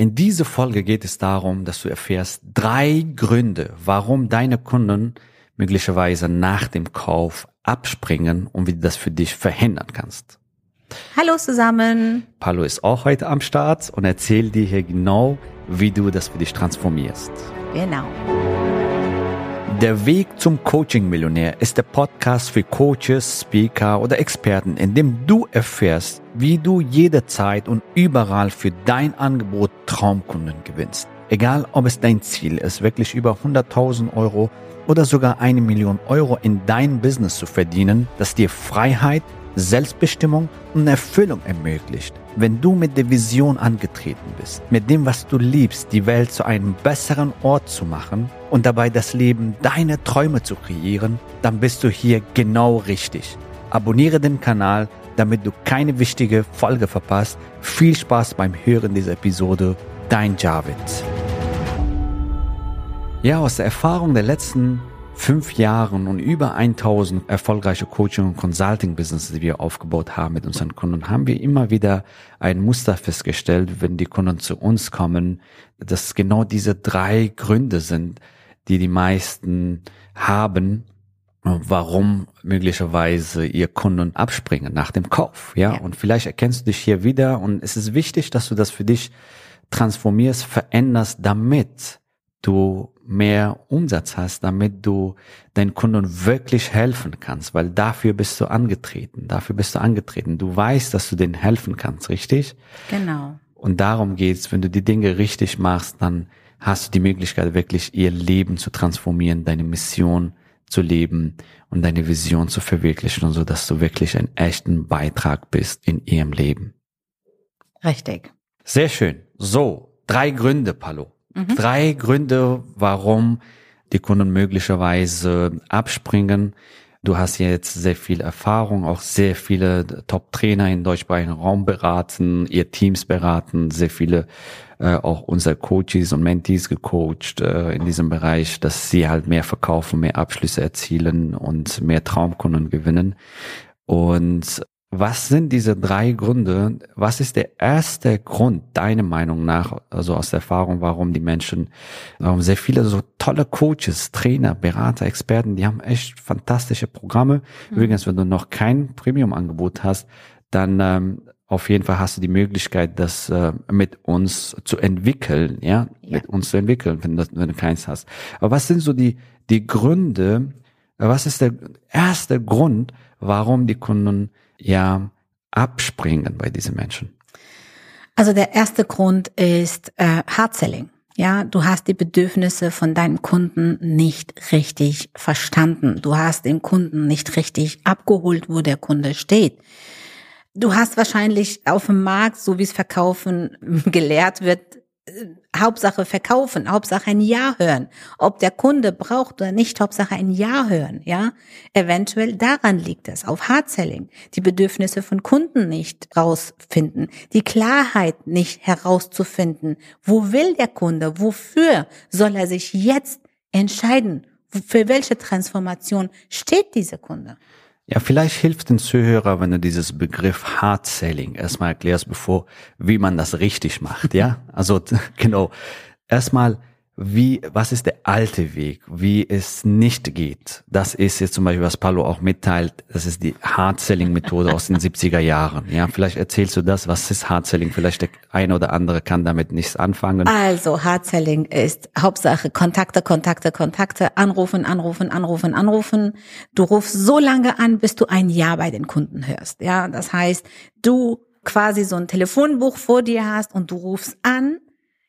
In dieser Folge geht es darum, dass du erfährst drei Gründe, warum deine Kunden möglicherweise nach dem Kauf abspringen und wie du das für dich verhindern kannst. Hallo zusammen. Paulo ist auch heute am Start und erzählt dir hier genau, wie du das für dich transformierst. Genau. Der Weg zum Coaching-Millionär ist der Podcast für Coaches, Speaker oder Experten, in dem du erfährst, wie du jederzeit und überall für dein Angebot Traumkunden gewinnst. Egal, ob es dein Ziel ist, wirklich über 100.000 Euro oder sogar eine Million Euro in dein Business zu verdienen, das dir Freiheit, Selbstbestimmung und Erfüllung ermöglicht. Wenn du mit der Vision angetreten bist, mit dem, was du liebst, die Welt zu einem besseren Ort zu machen und dabei das Leben deiner Träume zu kreieren, dann bist du hier genau richtig. Abonniere den Kanal, damit du keine wichtige Folge verpasst. Viel Spaß beim Hören dieser Episode. Dein Javid. Ja, aus der Erfahrung der letzten fünf Jahren und über 1000 erfolgreiche Coaching- und Consulting-Business, die wir aufgebaut haben mit unseren Kunden, haben wir immer wieder ein Muster festgestellt, wenn die Kunden zu uns kommen, dass genau diese drei Gründe sind, die die meisten haben, warum möglicherweise ihr Kunden abspringen nach dem Kauf. Ja? ja, und vielleicht erkennst du dich hier wieder und es ist wichtig, dass du das für dich transformierst, veränderst, damit du mehr Umsatz hast, damit du deinen Kunden wirklich helfen kannst, weil dafür bist du angetreten, dafür bist du angetreten. Du weißt, dass du denen helfen kannst, richtig? Genau. Und darum geht's, wenn du die Dinge richtig machst, dann hast du die Möglichkeit, wirklich ihr Leben zu transformieren, deine Mission zu leben und deine Vision zu verwirklichen und so, dass du wirklich einen echten Beitrag bist in ihrem Leben. Richtig. Sehr schön. So, drei Gründe, Palo. Mhm. Drei Gründe, warum die Kunden möglicherweise abspringen. Du hast jetzt sehr viel Erfahrung, auch sehr viele Top-Trainer in deutschsprachigen Raum beraten, ihr Teams beraten, sehr viele äh, auch unsere Coaches und Mentees gecoacht äh, in diesem Bereich, dass sie halt mehr verkaufen, mehr Abschlüsse erzielen und mehr Traumkunden gewinnen. Und was sind diese drei Gründe? Was ist der erste Grund, deiner Meinung nach, also aus der Erfahrung, warum die Menschen, warum sehr viele so tolle Coaches, Trainer, Berater, Experten, die haben echt fantastische Programme. Mhm. Übrigens, wenn du noch kein Premium-Angebot hast, dann ähm, auf jeden Fall hast du die Möglichkeit, das äh, mit uns zu entwickeln, ja? ja, mit uns zu entwickeln, wenn, das, wenn du keins hast. Aber was sind so die die Gründe? Was ist der erste Grund, warum die Kunden ja abspringen bei diesen Menschen? Also der erste Grund ist äh, Hard Selling. Ja, du hast die Bedürfnisse von deinem Kunden nicht richtig verstanden. Du hast den Kunden nicht richtig abgeholt, wo der Kunde steht. Du hast wahrscheinlich auf dem Markt, so wie es Verkaufen gelehrt wird, Hauptsache verkaufen, Hauptsache ein Ja hören. Ob der Kunde braucht oder nicht, Hauptsache ein Ja hören, ja. Eventuell daran liegt es, auf Hard-Selling. Die Bedürfnisse von Kunden nicht rausfinden, die Klarheit nicht herauszufinden. Wo will der Kunde? Wofür soll er sich jetzt entscheiden? Für welche Transformation steht dieser Kunde? Ja, vielleicht hilft den Zuhörer, wenn du dieses Begriff Hard Selling erstmal erklärst, bevor, wie man das richtig macht, ja? Also, genau. Erstmal, wie, was ist der alte Weg, wie es nicht geht. Das ist jetzt zum Beispiel, was Paulo auch mitteilt, das ist die Hard-Selling-Methode aus den 70er Jahren. Ja, vielleicht erzählst du das, was ist Hard-Selling? Vielleicht der eine oder andere kann damit nichts anfangen. Also Hard-Selling ist Hauptsache Kontakte, Kontakte, Kontakte, anrufen, anrufen, anrufen, anrufen. Du rufst so lange an, bis du ein Ja bei den Kunden hörst. Ja, das heißt, du quasi so ein Telefonbuch vor dir hast und du rufst an,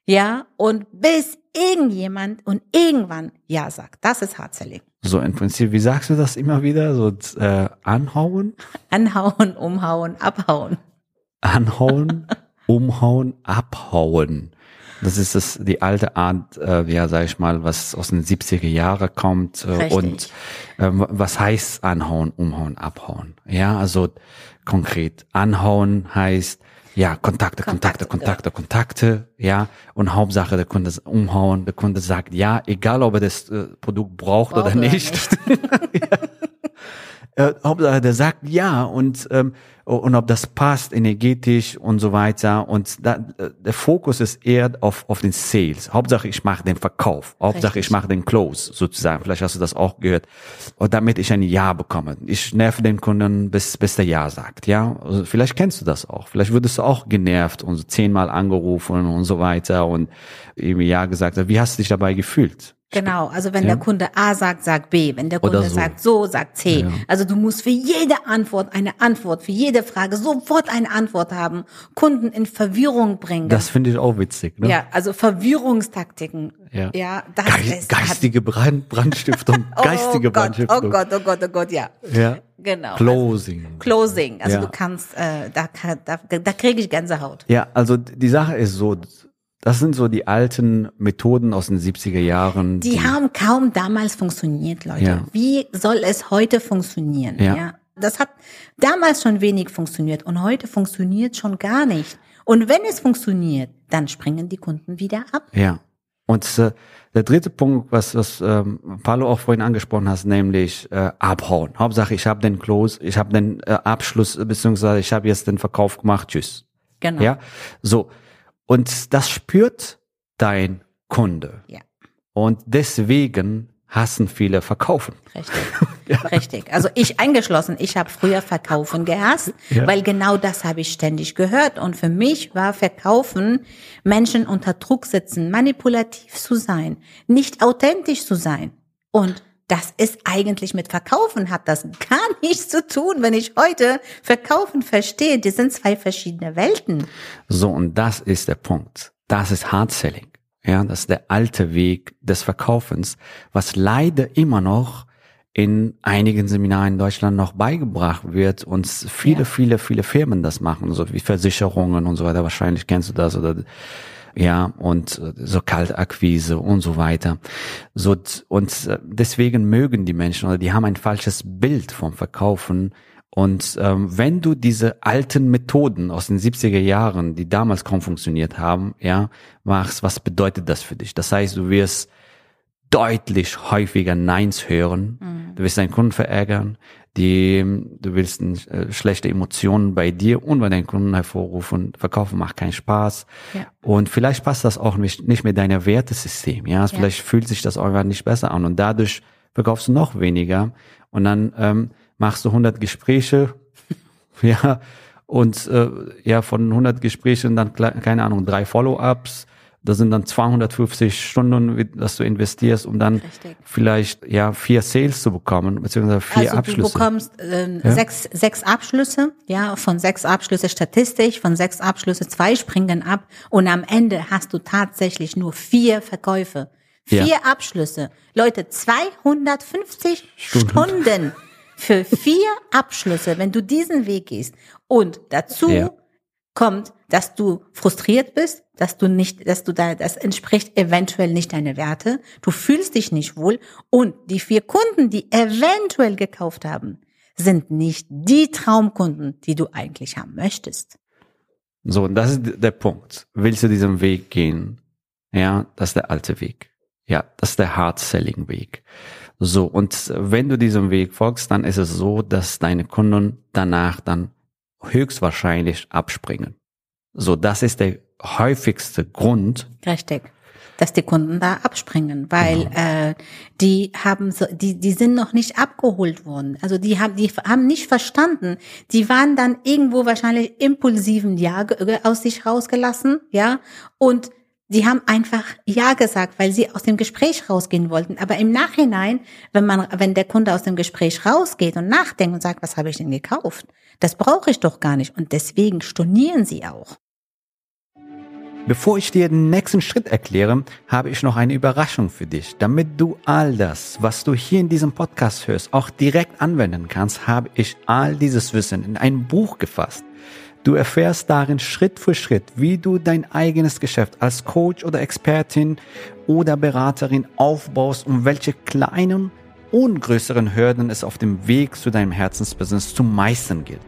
ja, und bis irgendjemand und irgendwann Ja sagt. Das ist Hard Selling. So im Prinzip, wie sagst du das immer wieder? So äh, anhauen? Anhauen, umhauen, abhauen. Anhauen, umhauen, abhauen. Das ist das, die alte Art, äh, ja, sag ich mal, was aus den 70er Jahren kommt. Äh, und ähm, was heißt anhauen, umhauen, abhauen? Ja, also konkret. Anhauen heißt, ja, Kontakte, Kontakte, Kontakte, Kontakte, ja. Und Hauptsache, der Kunde umhauen, der Kunde sagt ja, egal ob er das äh, Produkt braucht, braucht oder nicht. Oder nicht. Äh, Hauptsache, der sagt ja und ähm, und ob das passt energetisch und so weiter. Und da, der Fokus ist eher auf, auf den Sales. Hauptsache, ich mache den Verkauf. Hauptsache, Richtig. ich mache den Close sozusagen. Vielleicht hast du das auch gehört. Und damit ich ein Ja bekomme. Ich nerve den Kunden, bis, bis der Ja sagt. Ja, also vielleicht kennst du das auch. Vielleicht würdest du auch genervt und so zehnmal angerufen und so weiter und irgendwie Ja gesagt. Wie hast du dich dabei gefühlt? Genau, also wenn ja. der Kunde A sagt, sagt B. Wenn der Kunde so. sagt so, sagt C. Ja. Also du musst für jede Antwort eine Antwort, für jede Frage sofort eine Antwort haben, Kunden in Verwirrung bringen. Das finde ich auch witzig. Ne? Ja, also Verwirrungstaktiken. Ja, ja das Ge ist geistige Brand, Brandstiftung, oh geistige Gott, Brandstiftung. Oh Gott, oh Gott, oh Gott, ja. Ja. Genau. Closing. Also, closing. Also ja. du kannst, äh, da, da, da kriege ich Gänsehaut. Ja, also die Sache ist so, das sind so die alten Methoden aus den 70er Jahren. Die, die haben kaum damals funktioniert, Leute. Ja. Wie soll es heute funktionieren? Ja. ja. Das hat damals schon wenig funktioniert und heute funktioniert schon gar nicht. Und wenn es funktioniert, dann springen die Kunden wieder ab. Ja. Und äh, der dritte Punkt, was, was ähm, Paulo auch vorhin angesprochen hast, nämlich äh, abhauen. Hauptsache, ich habe den Close, ich habe den äh, Abschluss, beziehungsweise ich habe jetzt den Verkauf gemacht, tschüss. Genau. Ja, so. Und das spürt dein Kunde. Ja. Und deswegen hassen viele Verkaufen. Richtig, ja. richtig. Also ich eingeschlossen, ich habe früher Verkaufen gehasst, ja. weil genau das habe ich ständig gehört. Und für mich war Verkaufen, Menschen unter Druck setzen, manipulativ zu sein, nicht authentisch zu sein. Und das ist eigentlich mit Verkaufen hat das gar nichts zu tun. Wenn ich heute Verkaufen verstehe, die sind zwei verschiedene Welten. So, und das ist der Punkt. Das ist Hard Selling. Ja, das ist der alte Weg des Verkaufens, was leider immer noch in einigen Seminaren in Deutschland noch beigebracht wird und viele, ja. viele, viele Firmen das machen, so wie Versicherungen und so weiter. Wahrscheinlich kennst du das oder ja, und äh, so Kaltakquise und so weiter. So, und äh, deswegen mögen die Menschen oder die haben ein falsches Bild vom Verkaufen. Und ähm, wenn du diese alten Methoden aus den 70er Jahren, die damals kaum funktioniert haben, ja, machst, was bedeutet das für dich? Das heißt, du wirst deutlich häufiger Neins hören. Mhm. Du wirst deinen Kunden verärgern die, du willst äh, schlechte Emotionen bei dir und bei deinen Kunden hervorrufen. Verkaufen macht keinen Spaß. Ja. Und vielleicht passt das auch nicht, nicht mit deiner Wertesystem. Ja? ja, vielleicht fühlt sich das einfach nicht besser an und dadurch verkaufst du noch weniger und dann ähm, machst du 100 Gespräche, ja, und äh, ja, von 100 Gesprächen dann, keine Ahnung, drei Follow-ups, das sind dann 250 Stunden, dass du investierst, um dann Richtig. vielleicht ja vier Sales zu bekommen, beziehungsweise vier also Abschlüsse. Du bekommst äh, ja? sechs, sechs Abschlüsse, ja, von sechs Abschlüsse statistisch, von sechs Abschlüsse zwei springen ab und am Ende hast du tatsächlich nur vier Verkäufe. Vier ja. Abschlüsse. Leute, 250 Stunden. Stunden für vier Abschlüsse, wenn du diesen Weg gehst. Und dazu ja kommt, dass du frustriert bist, dass du nicht, dass du da, das entspricht eventuell nicht deine Werte, du fühlst dich nicht wohl und die vier Kunden, die eventuell gekauft haben, sind nicht die Traumkunden, die du eigentlich haben möchtest. So, und das ist der Punkt. Willst du diesen Weg gehen? Ja, das ist der alte Weg. Ja, das ist der Hard-Selling-Weg. So, und wenn du diesem Weg folgst, dann ist es so, dass deine Kunden danach dann höchstwahrscheinlich abspringen. So, das ist der häufigste Grund. Richtig. Dass die Kunden da abspringen, weil genau. äh, die haben so, die die sind noch nicht abgeholt worden. Also die haben die haben nicht verstanden. Die waren dann irgendwo wahrscheinlich impulsiven Ja aus sich rausgelassen, ja und die haben einfach Ja gesagt, weil sie aus dem Gespräch rausgehen wollten. Aber im Nachhinein, wenn man, wenn der Kunde aus dem Gespräch rausgeht und nachdenkt und sagt, was habe ich denn gekauft? Das brauche ich doch gar nicht. Und deswegen stornieren sie auch. Bevor ich dir den nächsten Schritt erkläre, habe ich noch eine Überraschung für dich. Damit du all das, was du hier in diesem Podcast hörst, auch direkt anwenden kannst, habe ich all dieses Wissen in ein Buch gefasst. Du erfährst darin Schritt für Schritt, wie du dein eigenes Geschäft als Coach oder Expertin oder Beraterin aufbaust und welche kleinen und größeren Hürden es auf dem Weg zu deinem Herzensbusiness zu meistern gilt.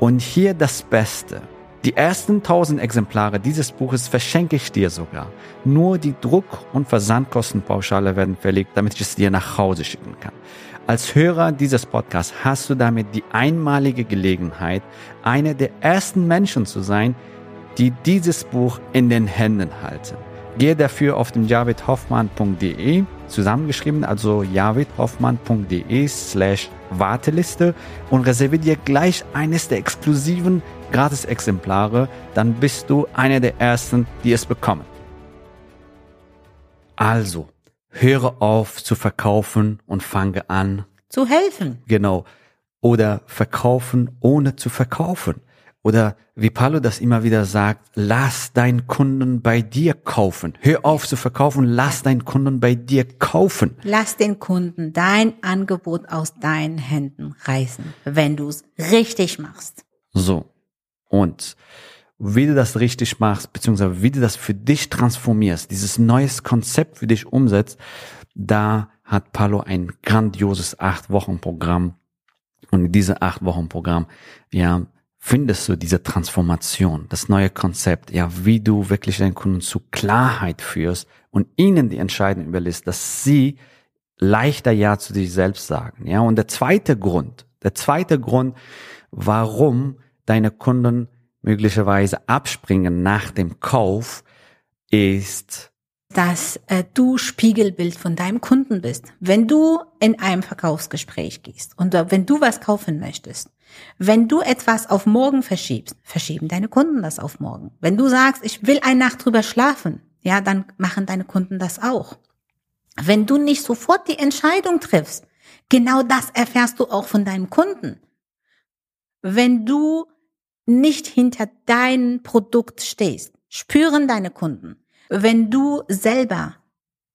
Und hier das Beste. Die ersten 1000 Exemplare dieses Buches verschenke ich dir sogar. Nur die Druck- und Versandkostenpauschale werden verlegt, damit ich es dir nach Hause schicken kann. Als Hörer dieses Podcasts hast du damit die einmalige Gelegenheit, einer der ersten Menschen zu sein, die dieses Buch in den Händen halten. Gehe dafür auf dem javidhoffmann.de zusammengeschrieben, also javidhoffmann.de slash Warteliste und reserviere dir gleich eines der exklusiven Gratis-Exemplare, dann bist du einer der ersten, die es bekommen. Also, höre auf zu verkaufen und fange an zu helfen. Genau. Oder verkaufen ohne zu verkaufen. Oder wie Paulo das immer wieder sagt, lass deinen Kunden bei dir kaufen. Hör auf zu verkaufen, lass deinen Kunden bei dir kaufen. Lass den Kunden dein Angebot aus deinen Händen reißen, wenn du es richtig machst. So. Und wie du das richtig machst, beziehungsweise wie du das für dich transformierst, dieses neues Konzept für dich umsetzt, da hat Palo ein grandioses acht Wochen Programm. Und in diesem acht Wochen Programm, ja, findest du diese Transformation, das neue Konzept, ja, wie du wirklich deinen Kunden zu Klarheit führst und ihnen die Entscheidung überlässt, dass sie leichter Ja zu sich selbst sagen, ja. Und der zweite Grund, der zweite Grund, warum deine Kunden möglicherweise abspringen nach dem Kauf, ist, dass äh, du Spiegelbild von deinem Kunden bist. Wenn du in einem Verkaufsgespräch gehst und äh, wenn du was kaufen möchtest, wenn du etwas auf morgen verschiebst, verschieben deine Kunden das auf morgen. Wenn du sagst, ich will eine Nacht drüber schlafen, ja, dann machen deine Kunden das auch. Wenn du nicht sofort die Entscheidung triffst, genau das erfährst du auch von deinem Kunden. Wenn du nicht hinter dein Produkt stehst, spüren deine Kunden. Wenn du selber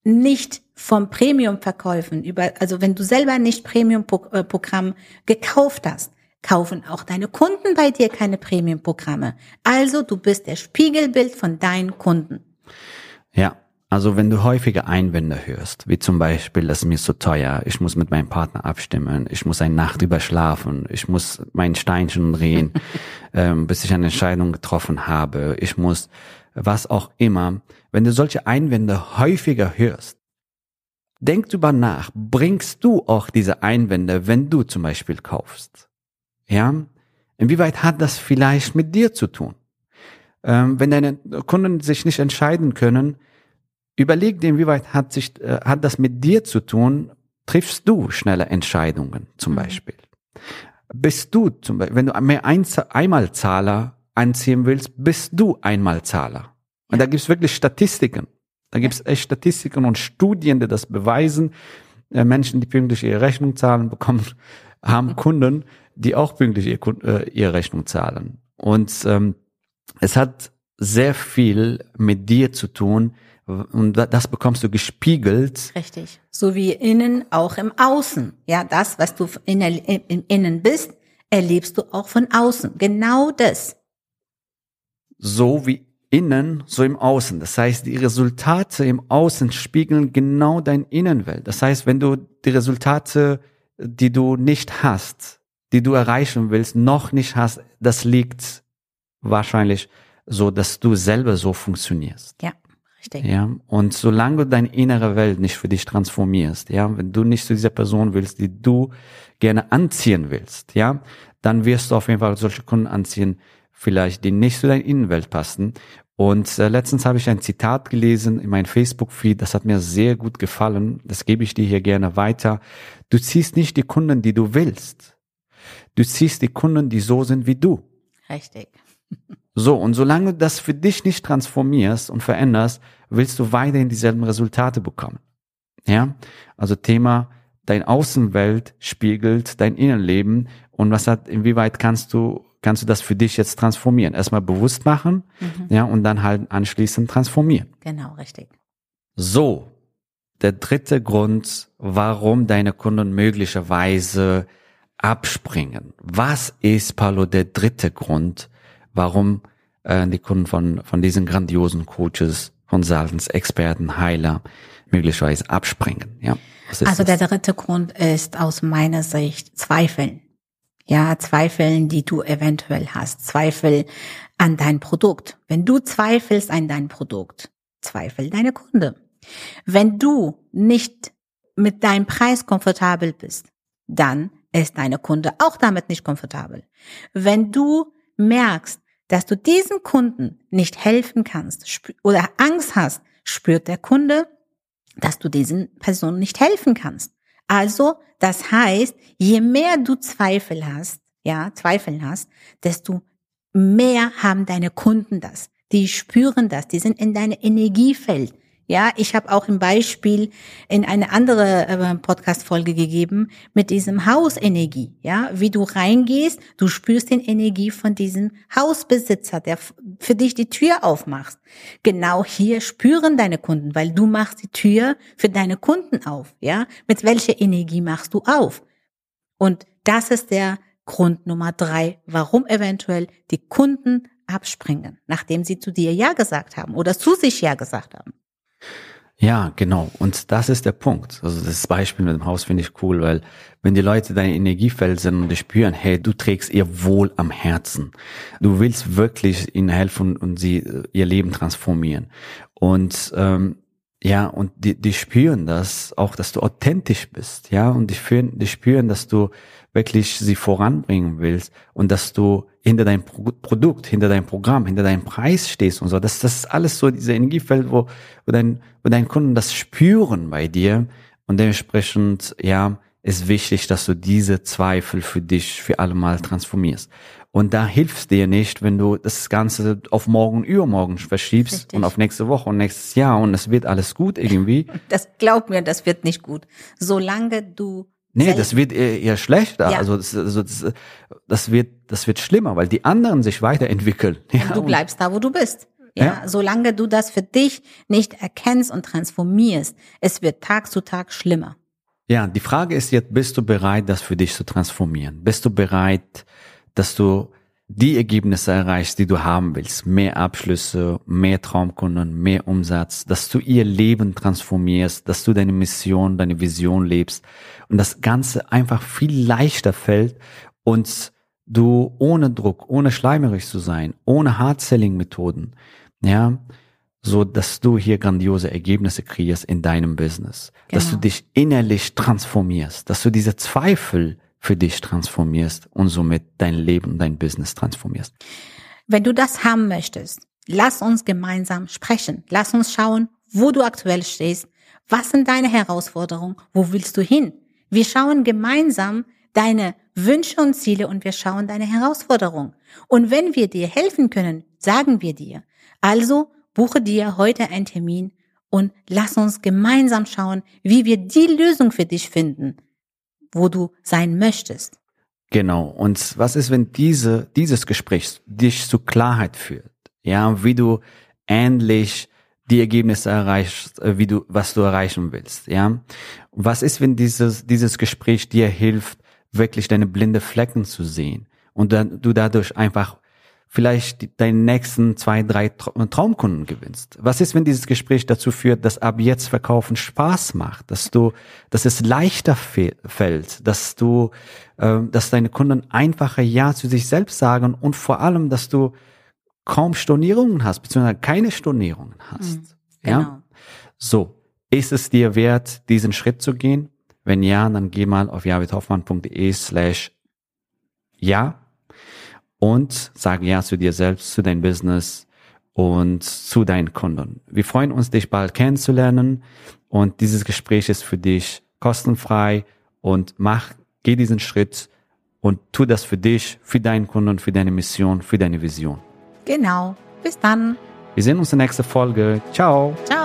nicht vom Premium-Verkäufen über, also wenn du selber nicht Premium-Programm gekauft hast, kaufen auch deine Kunden bei dir keine Premium-Programme. Also du bist der Spiegelbild von deinen Kunden. Ja, also wenn du häufige Einwände hörst, wie zum Beispiel, das ist mir so teuer, ich muss mit meinem Partner abstimmen, ich muss eine Nacht drüber schlafen, ich muss mein Steinchen drehen, ähm, bis ich eine Entscheidung getroffen habe, ich muss was auch immer. Wenn du solche Einwände häufiger hörst, denk drüber nach, bringst du auch diese Einwände, wenn du zum Beispiel kaufst? Ja? Inwieweit hat das vielleicht mit dir zu tun? Ähm, wenn deine Kunden sich nicht entscheiden können, Überleg dir, inwieweit hat sich, äh, hat das mit dir zu tun? Triffst du schnelle Entscheidungen zum mhm. Beispiel? Bist du zum Beispiel, wenn du mehr Einmalzahler anziehen willst, bist du Einmalzahler. Und da gibt's wirklich Statistiken. Da gibt's echt Statistiken und Studien, die das beweisen. Äh, Menschen, die pünktlich ihre Rechnung zahlen, bekommen, haben Kunden, die auch pünktlich ihr, äh, ihre Rechnung zahlen. Und ähm, es hat sehr viel mit dir zu tun, und das bekommst du gespiegelt. Richtig. So wie innen auch im Außen. Ja, das, was du in, in, innen bist, erlebst du auch von außen. Genau das. So wie innen, so im Außen. Das heißt, die Resultate im Außen spiegeln genau dein Innenwelt. Das heißt, wenn du die Resultate, die du nicht hast, die du erreichen willst, noch nicht hast, das liegt wahrscheinlich so, dass du selber so funktionierst. Ja. Richtig. Ja, und solange du deine innere Welt nicht für dich transformierst, ja, wenn du nicht zu dieser Person willst, die du gerne anziehen willst, ja, dann wirst du auf jeden Fall solche Kunden anziehen, vielleicht die nicht zu deiner Innenwelt passen. Und äh, letztens habe ich ein Zitat gelesen in meinem Facebook-Feed, das hat mir sehr gut gefallen. Das gebe ich dir hier gerne weiter. Du ziehst nicht die Kunden, die du willst. Du ziehst die Kunden, die so sind wie du. Richtig. So, und solange du das für dich nicht transformierst und veränderst, willst du weiterhin dieselben Resultate bekommen. Ja, also Thema, dein Außenwelt spiegelt dein Innenleben und was hat, inwieweit kannst du, kannst du das für dich jetzt transformieren? Erstmal bewusst machen, mhm. ja, und dann halt anschließend transformieren. Genau, richtig. So, der dritte Grund, warum deine Kunden möglicherweise abspringen. Was ist, Paulo, der dritte Grund, warum äh, die Kunden von, von diesen grandiosen Coaches, Consultants, Experten, Heiler möglicherweise abspringen. Ja, also das? der dritte Grund ist aus meiner Sicht Zweifeln. Ja, Zweifeln, die du eventuell hast. Zweifel an dein Produkt. Wenn du zweifelst an dein Produkt, zweifel deine Kunde. Wenn du nicht mit deinem Preis komfortabel bist, dann ist deine Kunde auch damit nicht komfortabel. Wenn du merkst, dass du diesen Kunden nicht helfen kannst oder Angst hast, spürt der Kunde, dass du diesen Personen nicht helfen kannst. Also, das heißt, je mehr du Zweifel hast, ja, Zweifel hast, desto mehr haben deine Kunden das. Die spüren das, die sind in deinem Energiefeld. Ja, ich habe auch ein Beispiel in eine andere äh, Podcast-Folge gegeben mit diesem Hausenergie. Ja, wie du reingehst, du spürst den Energie von diesem Hausbesitzer, der für dich die Tür aufmacht. Genau hier spüren deine Kunden, weil du machst die Tür für deine Kunden auf. Ja, mit welcher Energie machst du auf? Und das ist der Grund Nummer drei, warum eventuell die Kunden abspringen, nachdem sie zu dir Ja gesagt haben oder zu sich Ja gesagt haben. Ja, genau. Und das ist der Punkt. Also das Beispiel mit dem Haus finde ich cool, weil wenn die Leute dein Energiefeld sind und die spüren, hey, du trägst ihr Wohl am Herzen. Du willst wirklich ihnen helfen und sie äh, ihr Leben transformieren. Und ähm, ja, und die, die spüren das auch, dass du authentisch bist, ja, und die spüren, die spüren, dass du wirklich sie voranbringen willst und dass du hinter deinem Pro Produkt, hinter deinem Programm, hinter deinem Preis stehst und so. Das, das ist alles so diese Energiefeld, wo, wo dein, wo deine Kunden das spüren bei dir und dementsprechend, ja, ist wichtig, dass du diese Zweifel für dich für alle Mal transformierst. Und da hilfst dir nicht, wenn du das Ganze auf morgen, übermorgen verschiebst Richtig. und auf nächste Woche und nächstes Jahr und es wird alles gut irgendwie. Das glaub mir, das wird nicht gut. Solange du Nee, das wird eher, eher schlechter. Ja. Also, das, also das, das wird das wird schlimmer, weil die anderen sich weiterentwickeln. Ja, du bleibst da, wo du bist. Ja, ja, solange du das für dich nicht erkennst und transformierst, es wird Tag zu Tag schlimmer. Ja, die Frage ist jetzt, bist du bereit, das für dich zu transformieren? Bist du bereit, dass du die Ergebnisse erreichst, die du haben willst. Mehr Abschlüsse, mehr Traumkunden, mehr Umsatz, dass du ihr Leben transformierst, dass du deine Mission, deine Vision lebst und das Ganze einfach viel leichter fällt und du ohne Druck, ohne schleimerig zu sein, ohne Hard-Selling-Methoden, ja, so dass du hier grandiose Ergebnisse kreierst in deinem Business, genau. dass du genau. dich innerlich transformierst, dass du diese Zweifel für dich transformierst und somit dein Leben und dein Business transformierst. Wenn du das haben möchtest, lass uns gemeinsam sprechen. Lass uns schauen, wo du aktuell stehst. Was sind deine Herausforderungen? Wo willst du hin? Wir schauen gemeinsam deine Wünsche und Ziele und wir schauen deine Herausforderungen. Und wenn wir dir helfen können, sagen wir dir. Also buche dir heute einen Termin und lass uns gemeinsam schauen, wie wir die Lösung für dich finden, wo du sein möchtest. Genau. Und was ist, wenn diese, dieses Gespräch dich zu Klarheit führt? Ja, wie du endlich die Ergebnisse erreichst, äh, wie du, was du erreichen willst, ja? Was ist, wenn dieses, dieses Gespräch dir hilft, wirklich deine blinde Flecken zu sehen und dann du dadurch einfach vielleicht deinen nächsten zwei, drei Traumkunden gewinnst? Was ist, wenn dieses Gespräch dazu führt, dass ab jetzt Verkaufen Spaß macht, dass du, dass es leichter fällt, dass du, äh, dass deine Kunden einfacher Ja zu sich selbst sagen und vor allem, dass du kaum Stornierungen hast, beziehungsweise keine Stornierungen hast. Mhm, genau. Ja? So. Ist es dir wert, diesen Schritt zu gehen? Wenn ja, dann geh mal auf javidhoffmann.de slash ja und sag Ja zu dir selbst, zu deinem Business und zu deinen Kunden. Wir freuen uns, dich bald kennenzulernen und dieses Gespräch ist für dich kostenfrei und mach, geh diesen Schritt und tu das für dich, für deinen Kunden, für deine Mission, für deine Vision. Genau. Bis dann. Wir sehen uns in der nächsten Folge. Ciao. Ciao.